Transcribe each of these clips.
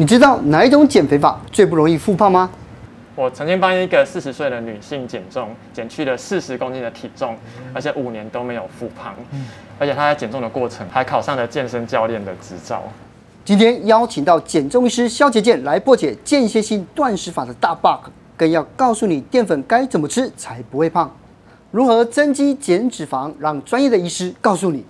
你知道哪一种减肥法最不容易复胖吗？我曾经帮一个四十岁的女性减重，减去了四十公斤的体重，而且五年都没有复胖，而且她在减重的过程还考上了健身教练的执照。今天邀请到减重医师肖杰健来破解间歇性断食法的大 bug，更要告诉你淀粉该怎么吃才不会胖，如何增肌减脂肪，让专业的医师告诉你。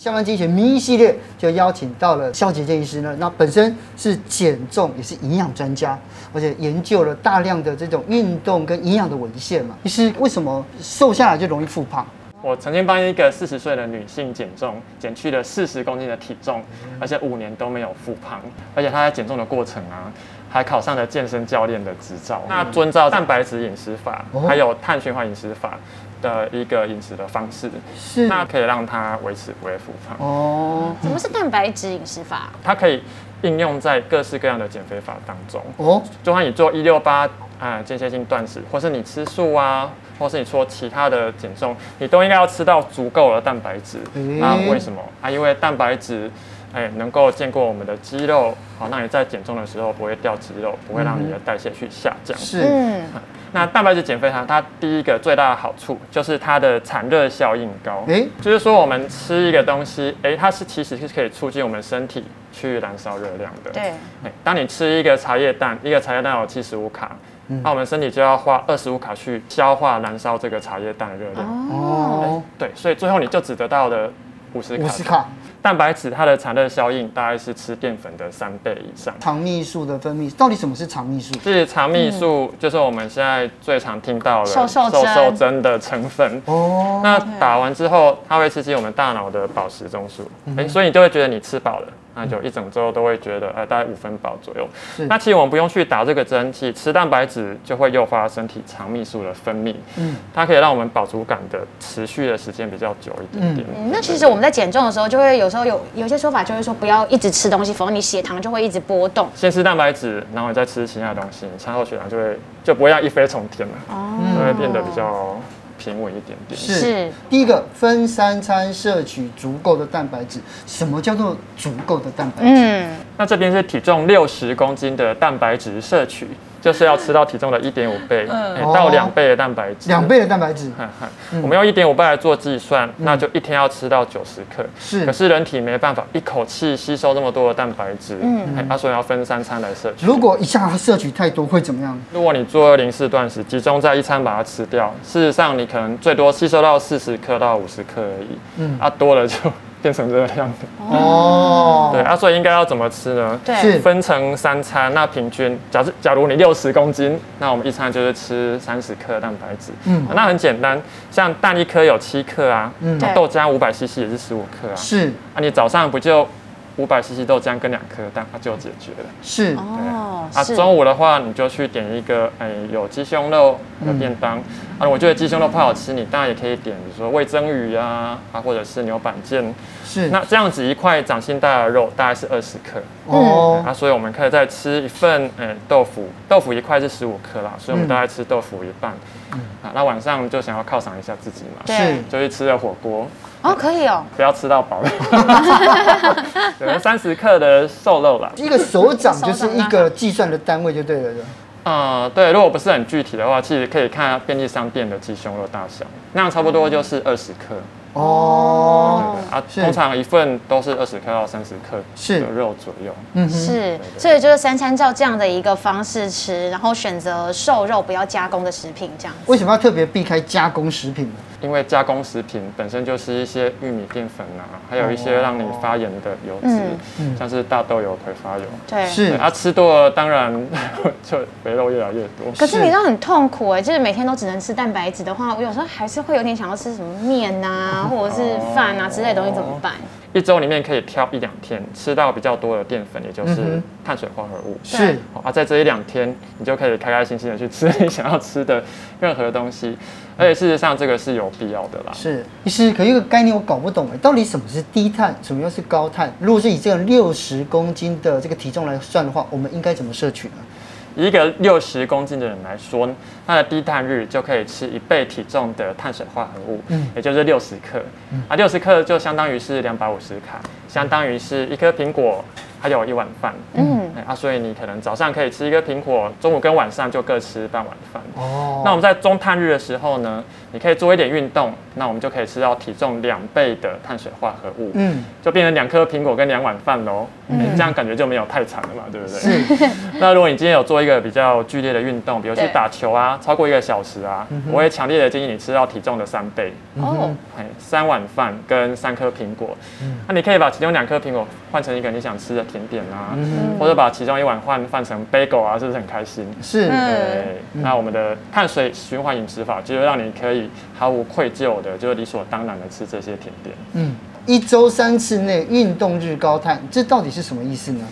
下班经济学名医系列就邀请到了肖杰健医师呢，那本身是减重也是营养专家，而且研究了大量的这种运动跟营养的文献嘛。医师为什么瘦下来就容易复胖？我曾经帮一个四十岁的女性减重，减去了四十公斤的体重，而且五年都没有复胖，而且她在减重的过程啊，还考上了健身教练的执照。那遵照蛋白质饮食法，还有碳循环饮食法。的一个饮食的方式是，那可以让它维持不会复胖哦。什么是蛋白质饮食法？它可以应用在各式各样的减肥法当中哦。就算你做一六八啊间歇性断食，或是你吃素啊，或是你说其他的减重，你都应该要吃到足够的蛋白质。那为什么啊？因为蛋白质哎能够见过我们的肌肉，好，那你在减重的时候不会掉肌肉，不会让你的代谢去下降。是。嗯那蛋白质减肥它，它第一个最大的好处就是它的产热效应高。诶，就是说我们吃一个东西，哎，它是其实是可以促进我们身体去燃烧热量的。对。当你吃一个茶叶蛋，一个茶叶蛋有七十五卡，那我们身体就要花二十五卡去消化燃烧这个茶叶蛋的热量。哦。对，所以最后你就只得到了五十卡。五十卡。蛋白质它的产热效应大概是吃淀粉的三倍以上。肠泌素的分泌，到底什么是肠泌素？是肠泌素，就是我们现在最常听到的瘦瘦针的成分。哦。那打完之后，它会刺激我们大脑的饱食中枢，哎，所以你就会觉得你吃饱了。那就一整周都会觉得，呃，大概五分饱左右。那其实我们不用去打这个针，其实吃蛋白质就会诱发身体肠泌素的分泌。嗯。它可以让我们饱足感的持续的时间比较久一点点。嗯。那其实我们在减重的时候，就会有时候有有些说法，就会说不要一直吃东西，否则你血糖就会一直波动。先吃蛋白质，然后你再吃其他东西，你餐后血糖就会就不会要一飞冲天了。哦。就会变得比较。平稳一点点是，第一个分三餐摄取足够的蛋白质。什么叫做足够的蛋白质？嗯，那这边是体重六十公斤的蛋白质摄取。就是要吃到体重的一点五倍，到两倍的蛋白质。两倍的蛋白质。我们用一点五倍来做计算，那就一天要吃到九十克。是。可是人体没办法一口气吸收这么多的蛋白质，嗯，他说要分三餐来摄取。如果一下摄取太多会怎么样？如果你做二零四断食，集中在一餐把它吃掉，事实上你可能最多吸收到四十克到五十克而已。嗯。啊，多了就。变成这个样子。哦，对啊，所以应该要怎么吃呢？对，是。分成三餐，那平均，假设假如你六十公斤，那我们一餐就是吃三十克蛋白质，嗯，那很简单，像蛋一颗有七克啊，嗯，豆浆五百 CC 也是十五克啊，是。啊，你早上不就？五百 CC 豆浆跟两颗蛋，它就解决了。是。哦，啊，中午的话你就去点一个，哎，有鸡胸肉的便当。啊，我觉得鸡胸肉不好吃，你当然也可以点，比如说味增鱼啊，啊，或者是牛板腱。是，那这样子一块掌心大的肉大概是二十克。哦，啊，所以我们可以再吃一份，嗯，豆腐，豆腐一块是十五克啦，所以我们大概吃豆腐一半。嗯，啊，那晚上就想要犒赏一下自己嘛，是，就去吃了火锅。哦，可以哦，不要吃到饱 了。三十克的瘦肉啦，一个手掌就是一个计算的单位就对了，对。嗯，对，如果不是很具体的话，其实可以看便利商店的鸡胸肉大小，那样差不多就是二十克。哦，啊，通常一份都是二十克到三十克的肉左右。嗯，是，所以就是三餐照这样的一个方式吃，然后选择瘦肉不要加工的食品，这样。为什么要特别避开加工食品呢？因为加工食品本身就是一些玉米淀粉啊，还有一些让你发炎的油脂，嗯、像是大豆油、葵花油。对，是。啊，吃多了当然 就肥肉越来越多。可是你知道很痛苦哎，就是每天都只能吃蛋白质的话，我有时候还是会有点想要吃什么面啊，或者是饭啊之类的东西，怎么办？一周里面可以挑一两天吃到比较多的淀粉，也就是碳水化合物。是啊，在这一两天，你就可以开开心心的去吃你想要吃的任何东西。而且事实上，这个是有必要的啦。是，其实可一个概念我搞不懂哎，到底什么是低碳，什么又是高碳？如果是以这个六十公斤的这个体重来算的话，我们应该怎么摄取呢？以一个六十公斤的人来说，他的低碳日就可以吃一倍体重的碳水化合物，嗯，也就是六十克，嗯、啊，六十克就相当于是两百五十卡，相当于是一颗苹果。还有一碗饭，嗯，啊，所以你可能早上可以吃一个苹果，中午跟晚上就各吃半碗饭。哦，那我们在中碳日的时候呢，你可以做一点运动，那我们就可以吃到体重两倍的碳水化合物，嗯，就变成两颗苹果跟两碗饭喽。嗯，这样感觉就没有太惨了嘛，对不对？是。那如果你今天有做一个比较剧烈的运动，比如去打球啊，超过一个小时啊，我也强烈的建议你吃到体重的三倍。哦，三碗饭跟三颗苹果。嗯，那你可以把其中两颗苹果换成一个你想吃的。甜点啊，嗯、或者把其中一碗换换成 bagel 啊，是不是很开心？是。对，嗯、那我们的碳水循环饮食法，就是让你可以毫无愧疚的，就是理所当然的吃这些甜点。嗯，一周三次内运动日高碳，这到底是什么意思呢？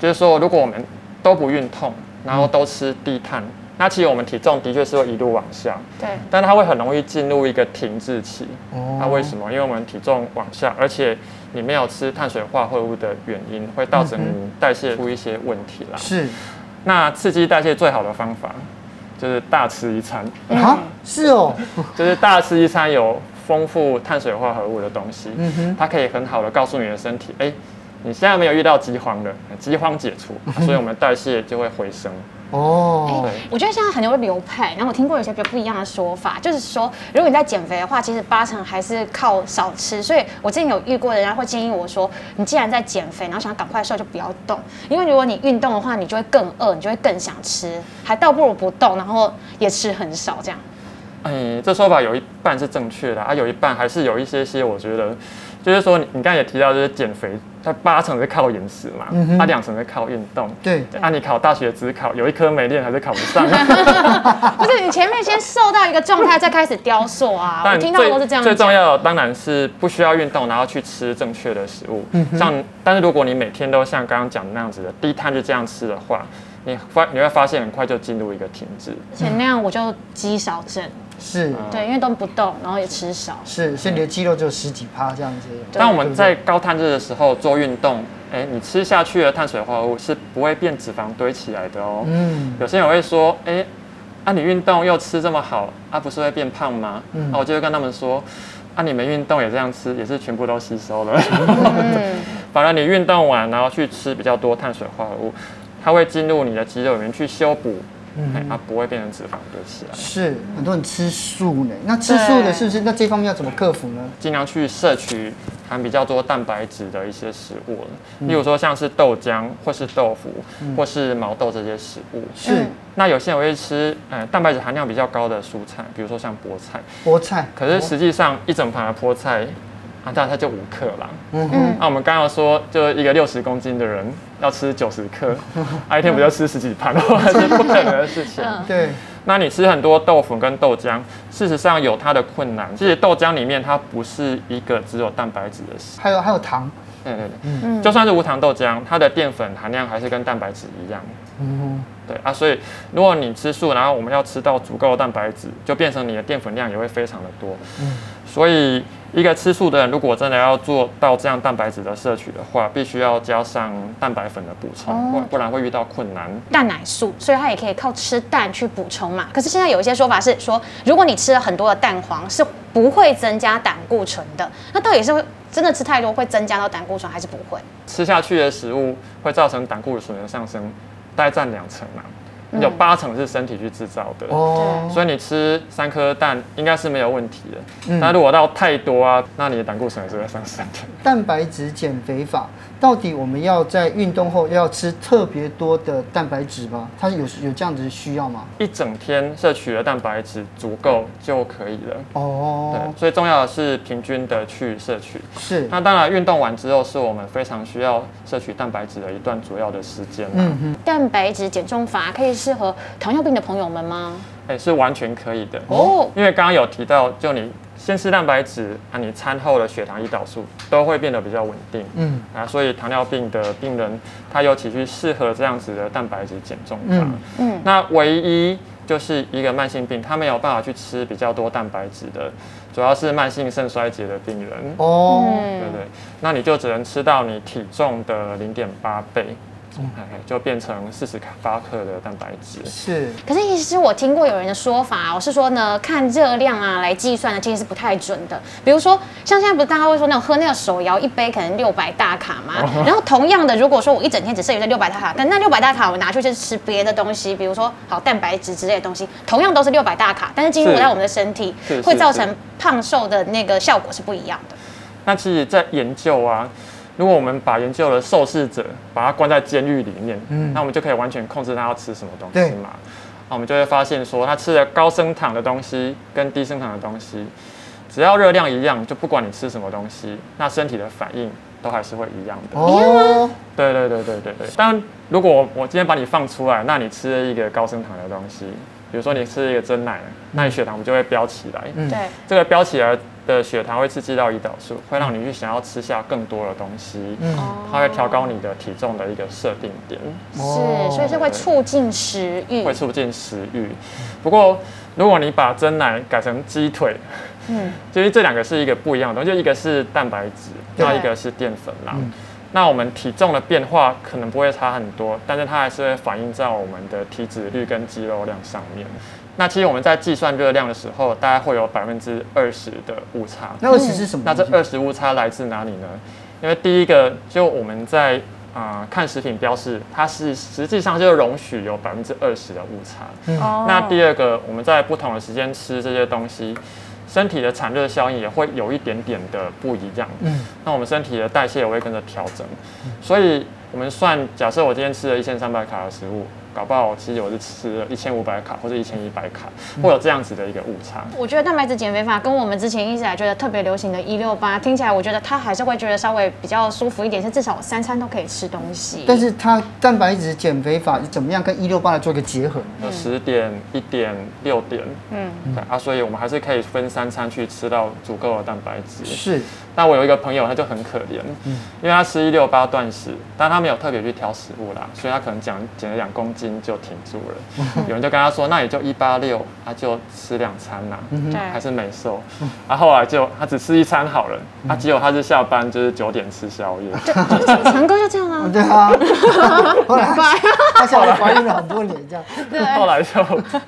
就是说，如果我们都不运动，然后都吃低碳。嗯那其实我们体重的确是会一路往下，对，但它会很容易进入一个停滞期。哦，那为什么？因为我们体重往下，而且你没有吃碳水化合物的原因，会造成你代谢出一些问题啦。是，那刺激代谢最好的方法就是大吃一餐。啊，是哦，就是大吃一餐有丰富碳水化合物的东西，嗯哼，它可以很好的告诉你的身体，哎，你现在没有遇到饥荒了，饥荒解除，所以我们代谢就会回升。哦，欸、我觉得现在很多流派，然后我听过有些比较不一样的说法，就是说，如果你在减肥的话，其实八成还是靠少吃。所以我之前有遇过人家会建议我说，你既然在减肥，然后想要赶快瘦，就不要动，因为如果你运动的话，你就会更饿，你就会更想吃，还倒不如不动，然后也吃很少这样。哎、欸，这说法有一半是正确的，啊，有一半还是有一些些，我觉得。就是说，你你刚才也提到，就是减肥，它八成是靠饮食嘛，它两成是靠运动。对，啊，你考大学只考，有一科没练还是考不上。不是，你前面先瘦到一个状态，再开始雕塑啊。但我听到的都是这样。最重要的当然是不需要运动，然后去吃正确的食物。像，但是如果你每天都像刚刚讲的那样子的低碳就这样吃的话，你发你会发现很快就进入一个停滞。而且那样我就肌少症。是对，因为都不动，然后也吃少。是，所以你的肌肉只有十几趴这样子。但我们在高碳日的时候做运动，哎，你吃下去的碳水化合物是不会变脂肪堆起来的哦。嗯。有些人会说，哎，啊你运动又吃这么好，啊不是会变胖吗？嗯。那我就会跟他们说，啊你们运动也这样吃，也是全部都吸收了。嗯。反而你运动完，然后去吃比较多碳水化合物，它会进入你的肌肉里面去修补。嗯，它不会变成脂肪堆起来。是，很多人吃素呢，那吃素的是不是？那这方面要怎么克服呢？尽量去摄取含比较多蛋白质的一些食物，例如说像是豆浆，或是豆腐，或是毛豆这些食物。是。那有些人会吃，呃，蛋白质含量比较高的蔬菜，比如说像菠菜。菠菜。可是实际上一整盘的菠菜。啊，大概就五克啦。嗯嗯。那我们刚刚说，就一个六十公斤的人要吃九十克，啊，一天不就吃十几盘的话，是不可能的事情。对。那你吃很多豆腐跟豆浆，事实上有它的困难。其实豆浆里面它不是一个只有蛋白质的食，还有还有糖。对对对。嗯。就算是无糖豆浆，它的淀粉含量还是跟蛋白质一样。嗯。对啊，所以如果你吃素，然后我们要吃到足够的蛋白质，就变成你的淀粉量也会非常的多。嗯。所以。一个吃素的人，如果真的要做到这样蛋白质的摄取的话，必须要加上蛋白粉的补充，不不然会遇到困难。蛋奶素，所以它也可以靠吃蛋去补充嘛。可是现在有一些说法是说，如果你吃了很多的蛋黄，是不会增加胆固醇的。那到底是会真的吃太多会增加到胆固醇，还是不会？吃下去的食物会造成胆固醇的上升，大概占两成嘛。有八成是身体去制造的，哦，所以你吃三颗蛋应该是没有问题的。嗯，但如果到太多啊，那你的胆固醇也是会上升的。蛋白质减肥法到底我们要在运动后要吃特别多的蛋白质吗？它有有这样子需要吗？一整天摄取的蛋白质足够就可以了。哦，对，最重要的是平均的去摄取。是，那当然运动完之后是我们非常需要摄取蛋白质的一段主要的时间。嗯哼，蛋白质减重法可以。适合糖尿病的朋友们吗？哎、欸，是完全可以的哦。因为刚刚有提到，就你先吃蛋白质啊，你餐后的血糖、胰岛素都会变得比较稳定。嗯啊，所以糖尿病的病人，他尤其去适合这样子的蛋白质减重法。嗯，嗯，那唯一就是一个慢性病，他没有办法去吃比较多蛋白质的，主要是慢性肾衰竭的病人。哦，对不对？那你就只能吃到你体重的零点八倍。嗯，就变成四十八克的蛋白质。是。可是其实我听过有人的说法，我是说呢，看热量啊来计算的，其实是不太准的。比如说，像现在不是大家会说那种喝那个手摇一杯可能六百大卡嘛？然后同样的，如果说我一整天只摄取这六百大卡，但那六百大卡我拿去就是吃别的东西，比如说好蛋白质之类的东西，同样都是六百大卡，但是进入在我们的身体会造成胖瘦的那个效果是不一样的。那其实，在研究啊，如果我们把研究的受试者把他关在监狱里面，嗯，那我们就可以完全控制他要吃什么东西嘛。那我们就会发现说，他吃的高升糖的东西跟低升糖的东西，只要热量一样，就不管你吃什么东西，那身体的反应都还是会一样的。哦，对对对对对对。但如果我我今天把你放出来，那你吃了一个高升糖的东西，比如说你吃了一个真奶，那你血糖不就会飙起来？嗯，对，这个飙起来。的血糖会刺激到胰岛素，会让你去想要吃下更多的东西，嗯，它会调高你的体重的一个设定点，是，所以是会促进食欲，会促进食欲。不过，如果你把真奶改成鸡腿，嗯，其实这两个是一个不一样的东西，就一个是蛋白质，那一个是淀粉啦。嗯、那我们体重的变化可能不会差很多，但是它还是会反映在我们的体脂率跟肌肉量上面。那其实我们在计算热量的时候，大概会有百分之二十的误差。那二十是什么？那这二十误差来自哪里呢？因为第一个，就我们在啊、呃、看食品标示，它是实际上就容许有百分之二十的误差。嗯、那第二个，我们在不同的时间吃这些东西，身体的产热效应也会有一点点的不一样。嗯。那我们身体的代谢也会跟着调整。所以我们算，假设我今天吃了一千三百卡的食物。搞不好，其实我是吃了一千五百卡或者一千一百卡，会有这样子的一个误差。我觉得蛋白质减肥法跟我们之前一直来觉得特别流行的一六八，听起来我觉得它还是会觉得稍微比较舒服一点，是至少我三餐都可以吃东西。但是它蛋白质减肥法是怎么样跟一六八来做一个结合？有十点、一点、六点，嗯，对啊，所以我们还是可以分三餐去吃到足够的蛋白质。是。那我有一个朋友，他就很可怜，嗯，因为他吃一六八断食，但他没有特别去挑食物啦，所以他可能减减了两公斤就停住了。有人就跟他说，那也就一八六，他就吃两餐呐，嗯，还是没瘦。他后来就他只吃一餐好了，他结果他是下班就是九点吃宵夜。强哥就这样啊？对啊。后来他下来怀孕了很多年这样。对。后来就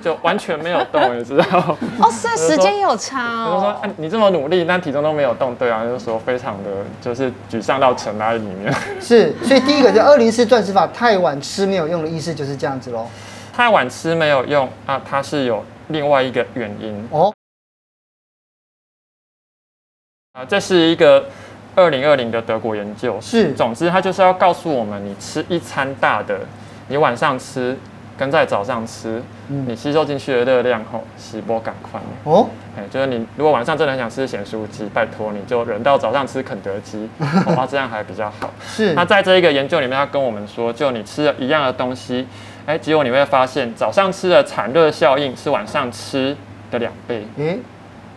就完全没有动，你知道？哦，是时间有差哦。他说，说你这么努力，但体重都没有动，对啊。就说非常的就是沮丧到尘埃里面，是，所以第一个就二零四断食法，太晚吃没有用的意思就是这样子喽。太晚吃没有用啊，它是有另外一个原因哦。啊，这是一个二零二零的德国研究，是，总之它就是要告诉我们，你吃一餐大的，你晚上吃。跟在早上吃，你吸收进去的热量后，洗波赶快哦。哎，就是你如果晚上真的很想吃咸酥鸡，拜托你就忍到早上吃肯德基，哦，那这样还比较好。是。那在这一个研究里面，他跟我们说，就你吃了一样的东西，哎，结果你会发现早上吃的产热效应是晚上吃的两倍。嗯。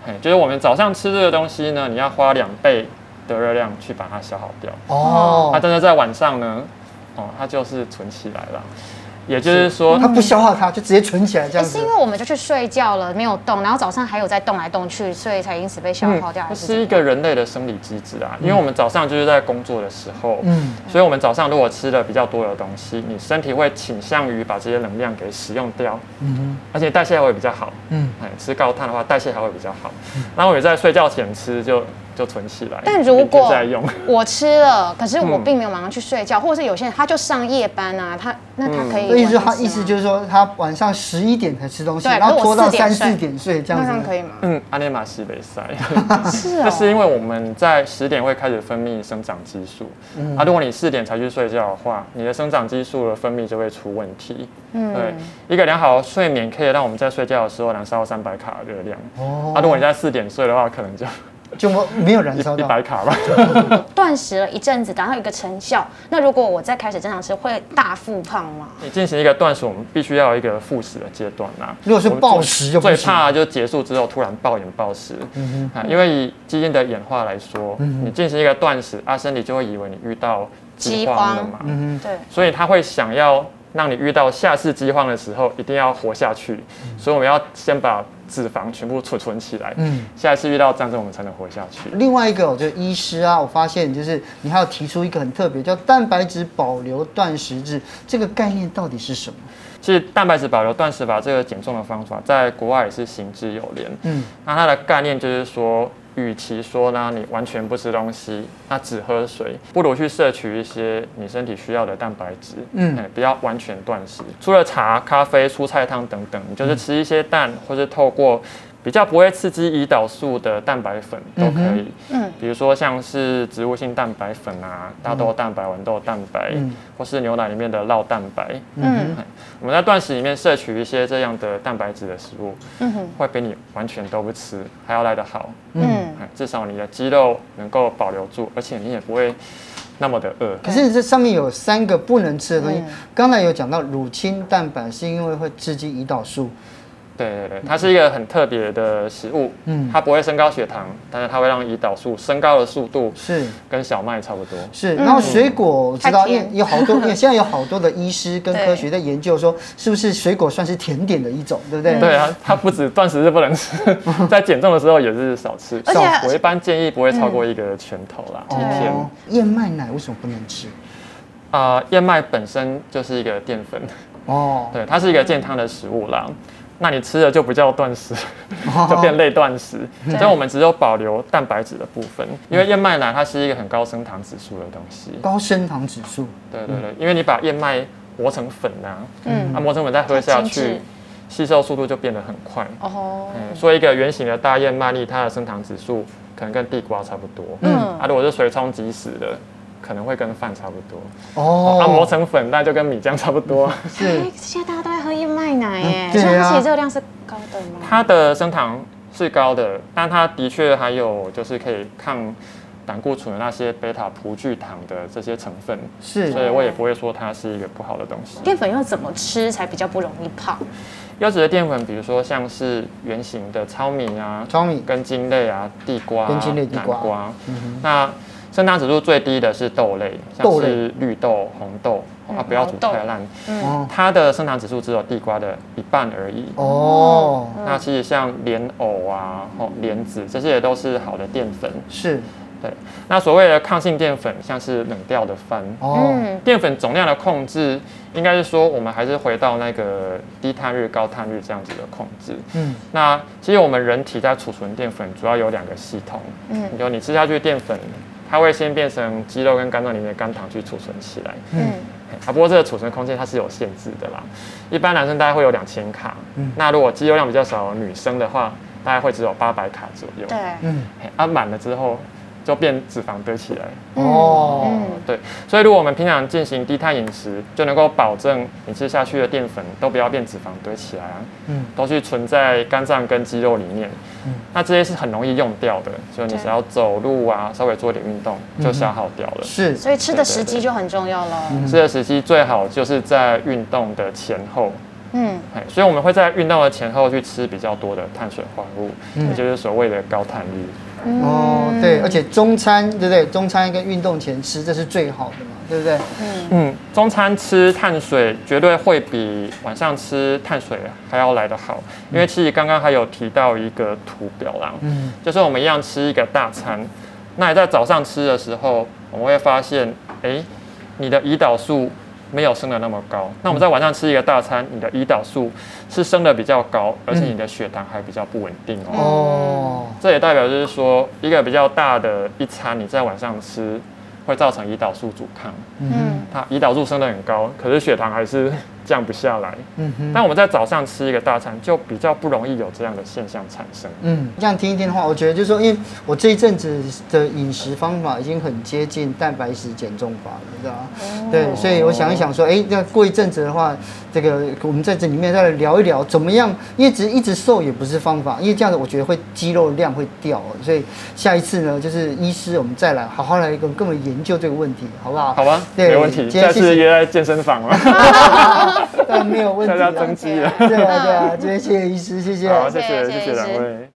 哎，就是我们早上吃这个东西呢，你要花两倍的热量去把它消耗掉。哦。那但是在晚上呢，哦，它就是存起来了。也就是说，它不消化它，就直接存起来这样子。是因为我们就去睡觉了，没有动，然后早上还有在动来动去，所以才因此被消耗掉。这是一个人类的生理机制啊，因为我们早上就是在工作的时候，嗯，所以我们早上如果吃了比较多的东西，你身体会倾向于把这些能量给使用掉，嗯哼，而且代谢还会比较好，嗯，哎，吃高碳的话，代谢还会比较好。然后我也在睡觉前吃就。就存起来。但如果 我吃了，可是我并没有马上去睡觉，或者是有些人他就上夜班啊，他那他可以。所以说他意思就是说，他晚上十一点才吃东西，然后拖到三四点睡，这样子可以吗？嗯，阿尼玛西北塞。是啊。这是因为我们在十点会开始分泌生长激素，嗯啊，如果你四点才去睡觉的话，你的生长激素的分泌就会出问题。嗯。对，一个良好的睡眠可以让我们在睡觉的时候燃烧三百卡热量。哦。啊，如果你在四点睡的话，可能就。就没有燃烧到一百卡吧。断食了一阵子，达到一个成效。那如果我再开始正常吃，会大复胖吗？你进行一个断食，我们必须要有一个复食的阶段呐。如果是暴食就最怕就结束之后突然暴饮暴食。嗯哼。因为以基因的演化来说，你进行一个断食，啊，身体就会以为你遇到饥荒了嘛。嗯哼。对。所以他会想要让你遇到下次饥荒的时候一定要活下去，所以我们要先把脂肪全部储存起来。嗯，下一次遇到战争，我们才能活下去。另外一个，我觉得医师啊，我发现就是你还要提出一个很特别，叫蛋白质保留断食制，这个概念到底是什么？其实蛋白质保留断食法这个减重的方法，在国外也是行之有年。嗯，那它的概念就是说，与其说呢你完全不吃东西，那只喝水，不如去摄取一些你身体需要的蛋白质。嗯，不要完全断食。除了茶、咖啡、蔬菜汤等等，你就是吃一些蛋，或是透过。比较不会刺激胰岛素的蛋白粉都可以，嗯，比如说像是植物性蛋白粉啊，大豆蛋白、豌豆蛋白，嗯，或是牛奶里面的酪蛋白，嗯，我们在断食里面摄取一些这样的蛋白质的食物，嗯哼，会比你完全都不吃还要来得好，嗯，至少你的肌肉能够保留住，而且你也不会那么的饿。可是这上面有三个不能吃的东西，刚才有讲到乳清蛋白是因为会刺激胰岛素。对对对，它是一个很特别的食物，嗯，它不会升高血糖，但是它会让胰岛素升高的速度是跟小麦差不多。是，然后水果我知道，因为有好多，因为现在有好多的医师跟科学在研究说，是不是水果算是甜点的一种，对不对？对啊，它不止断食是不能吃，在减重的时候也是少吃，少。我一般建议不会超过一个拳头啦。一天，燕麦奶为什么不能吃？啊，燕麦本身就是一个淀粉，哦，对，它是一个健康的食物啦。那你吃了就不叫断食，就变类断食。所以我们只有保留蛋白质的部分，因为燕麦奶它是一个很高升糖指数的东西。高升糖指数？对对对，因为你把燕麦磨成粉啊，嗯，啊磨成粉再喝下去，吸收速度就变得很快。哦，嗯，所以一个圆形的大燕麦粒，它的升糖指数可能跟地瓜差不多。嗯，啊，如果是水冲即食的。可能会跟饭差不多哦，它磨成粉，那就跟米浆差不多。是，现在大家都在喝燕麦奶耶，所以它其实热量是高的吗？它的升糖是高的，但它的确还有就是可以抗胆固醇的那些贝塔葡聚糖的这些成分，是，所以我也不会说它是一个不好的东西。淀粉要怎么吃才比较不容易胖？优质的淀粉，比如说像是圆形的糙米啊，糙米、根茎类啊，地瓜、根茎类地瓜、南瓜，那。升糖指数最低的是豆类，像是绿豆、红豆，啊，不要煮太烂。嗯，它的升糖指数只有地瓜的一半而已。哦，那其实像莲藕啊、哦莲子这些也都是好的淀粉。是，对。那所谓的抗性淀粉，像是冷掉的饭。哦，淀粉总量的控制，应该是说我们还是回到那个低碳日、高碳日这样子的控制。嗯，那其实我们人体在储存淀粉主要有两个系统。嗯，就你吃下去淀粉。它会先变成肌肉跟肝脏里面的肝糖去储存起来，嗯，啊，不过这个储存空间它是有限制的啦。一般男生大概会有两千卡，嗯，那如果肌肉量比较少女生的话，大概会只有八百卡左右，对，嗯，啊满了之后。就变脂肪堆起来。哦，嗯，对，所以如果我们平常进行低碳饮食，就能够保证你吃下去的淀粉都不要变脂肪堆起来啊，嗯，都去存在肝脏跟肌肉里面，嗯，那这些是很容易用掉的，所以你只要走路啊，稍微做点运动就消耗掉了，是，所以吃的时机就很重要了，吃的时机最好就是在运动的前后，嗯，所以我们会在运动的前后去吃比较多的碳水化合物，也就是所谓的高碳日。哦，对，而且中餐对不对？中餐跟运动前吃，这是最好的嘛，对不对？嗯嗯，中餐吃碳水绝对会比晚上吃碳水还要来得好，因为其实刚刚还有提到一个图表啦，嗯，就是我们一样吃一个大餐，那你在早上吃的时候，我们会发现，哎，你的胰岛素。没有升的那么高，那我们在晚上吃一个大餐，你的胰岛素是升的比较高，而且你的血糖还比较不稳定哦。哦，这也代表就是说，一个比较大的一餐你在晚上吃，会造成胰岛素阻抗。嗯，它胰岛素升得很高，可是血糖还是。降不下来，嗯哼。但我们在早上吃一个大餐，就比较不容易有这样的现象产生。嗯，这样听一听的话，我觉得就是说，因为我这一阵子的饮食方法已经很接近蛋白质减重法了，知道吗？哦、对，所以我想一想说，哎、欸，那过一阵子的话，这个我们在这里面再来聊一聊怎么样，因为只一直瘦也不是方法，因为这样子我觉得会肌肉量会掉，所以下一次呢，就是医师我们再来好好来跟跟我们研究这个问题，好不好？好吧，对，没问题。下次约在健身房了。但没有问题，大家增肌了。对啊，对啊，今天谢谢医师，谢谢，好，谢谢，谢谢两位。